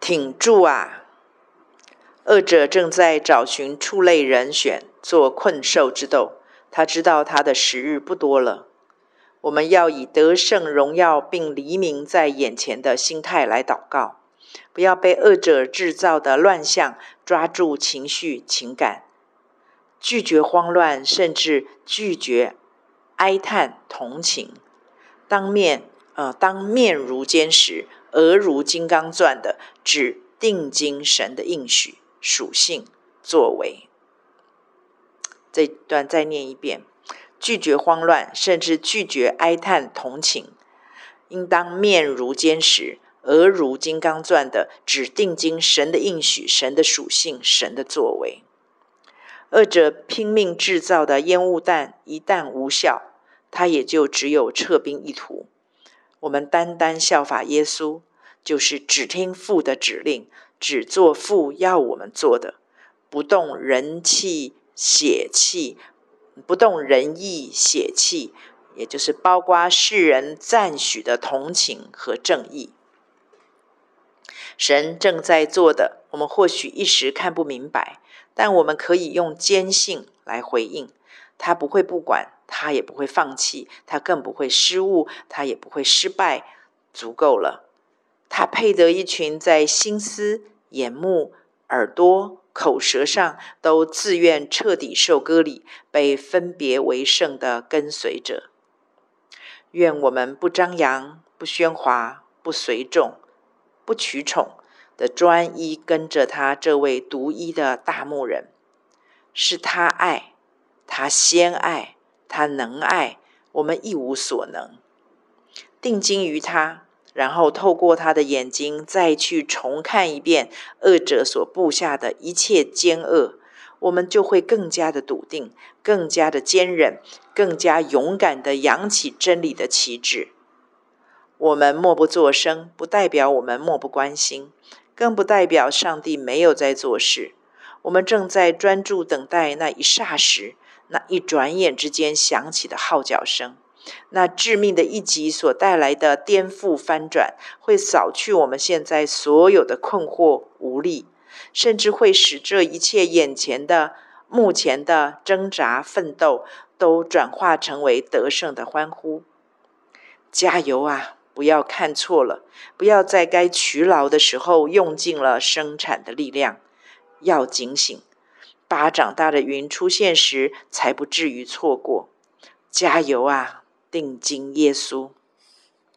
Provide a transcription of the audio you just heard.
挺住啊！恶者正在找寻畜类人选做困兽之斗，他知道他的时日不多了。我们要以得胜、荣耀并黎明在眼前的心态来祷告，不要被恶者制造的乱象抓住情绪、情感，拒绝慌乱，甚至拒绝哀叹、同情，当面呃，当面如坚石。额如金刚钻的，指定睛神的应许、属性、作为。这段再念一遍：拒绝慌乱，甚至拒绝哀叹同情，应当面如坚石、额如金刚钻的，指定睛神的应许、神的属性、神的作为。二者拼命制造的烟雾弹一旦无效，他也就只有撤兵一途。我们单单效法耶稣，就是只听父的指令，只做父要我们做的，不动人气血气，不动人意血气，也就是包括世人赞许的同情和正义。神正在做的，我们或许一时看不明白，但我们可以用坚信来回应。他不会不管。他也不会放弃，他更不会失误，他也不会失败，足够了。他配得一群在心思、眼目、耳朵、口舌上都自愿彻底受割礼、被分别为圣的跟随者。愿我们不张扬、不喧哗、不随众、不取宠的专一跟着他这位独一的大牧人，是他爱，他先爱。他能爱，我们一无所能。定睛于他，然后透过他的眼睛，再去重看一遍恶者所布下的一切奸恶，我们就会更加的笃定，更加的坚忍，更加勇敢的扬起真理的旗帜。我们默不作声，不代表我们漠不关心，更不代表上帝没有在做事。我们正在专注等待那一霎时。那一转眼之间响起的号角声，那致命的一击所带来的颠覆翻转，会扫去我们现在所有的困惑无力，甚至会使这一切眼前的、目前的挣扎奋斗，都转化成为得胜的欢呼。加油啊！不要看错了，不要在该取劳的时候用尽了生产的力量，要警醒。巴掌大的云出现时，才不至于错过。加油啊，定睛耶稣！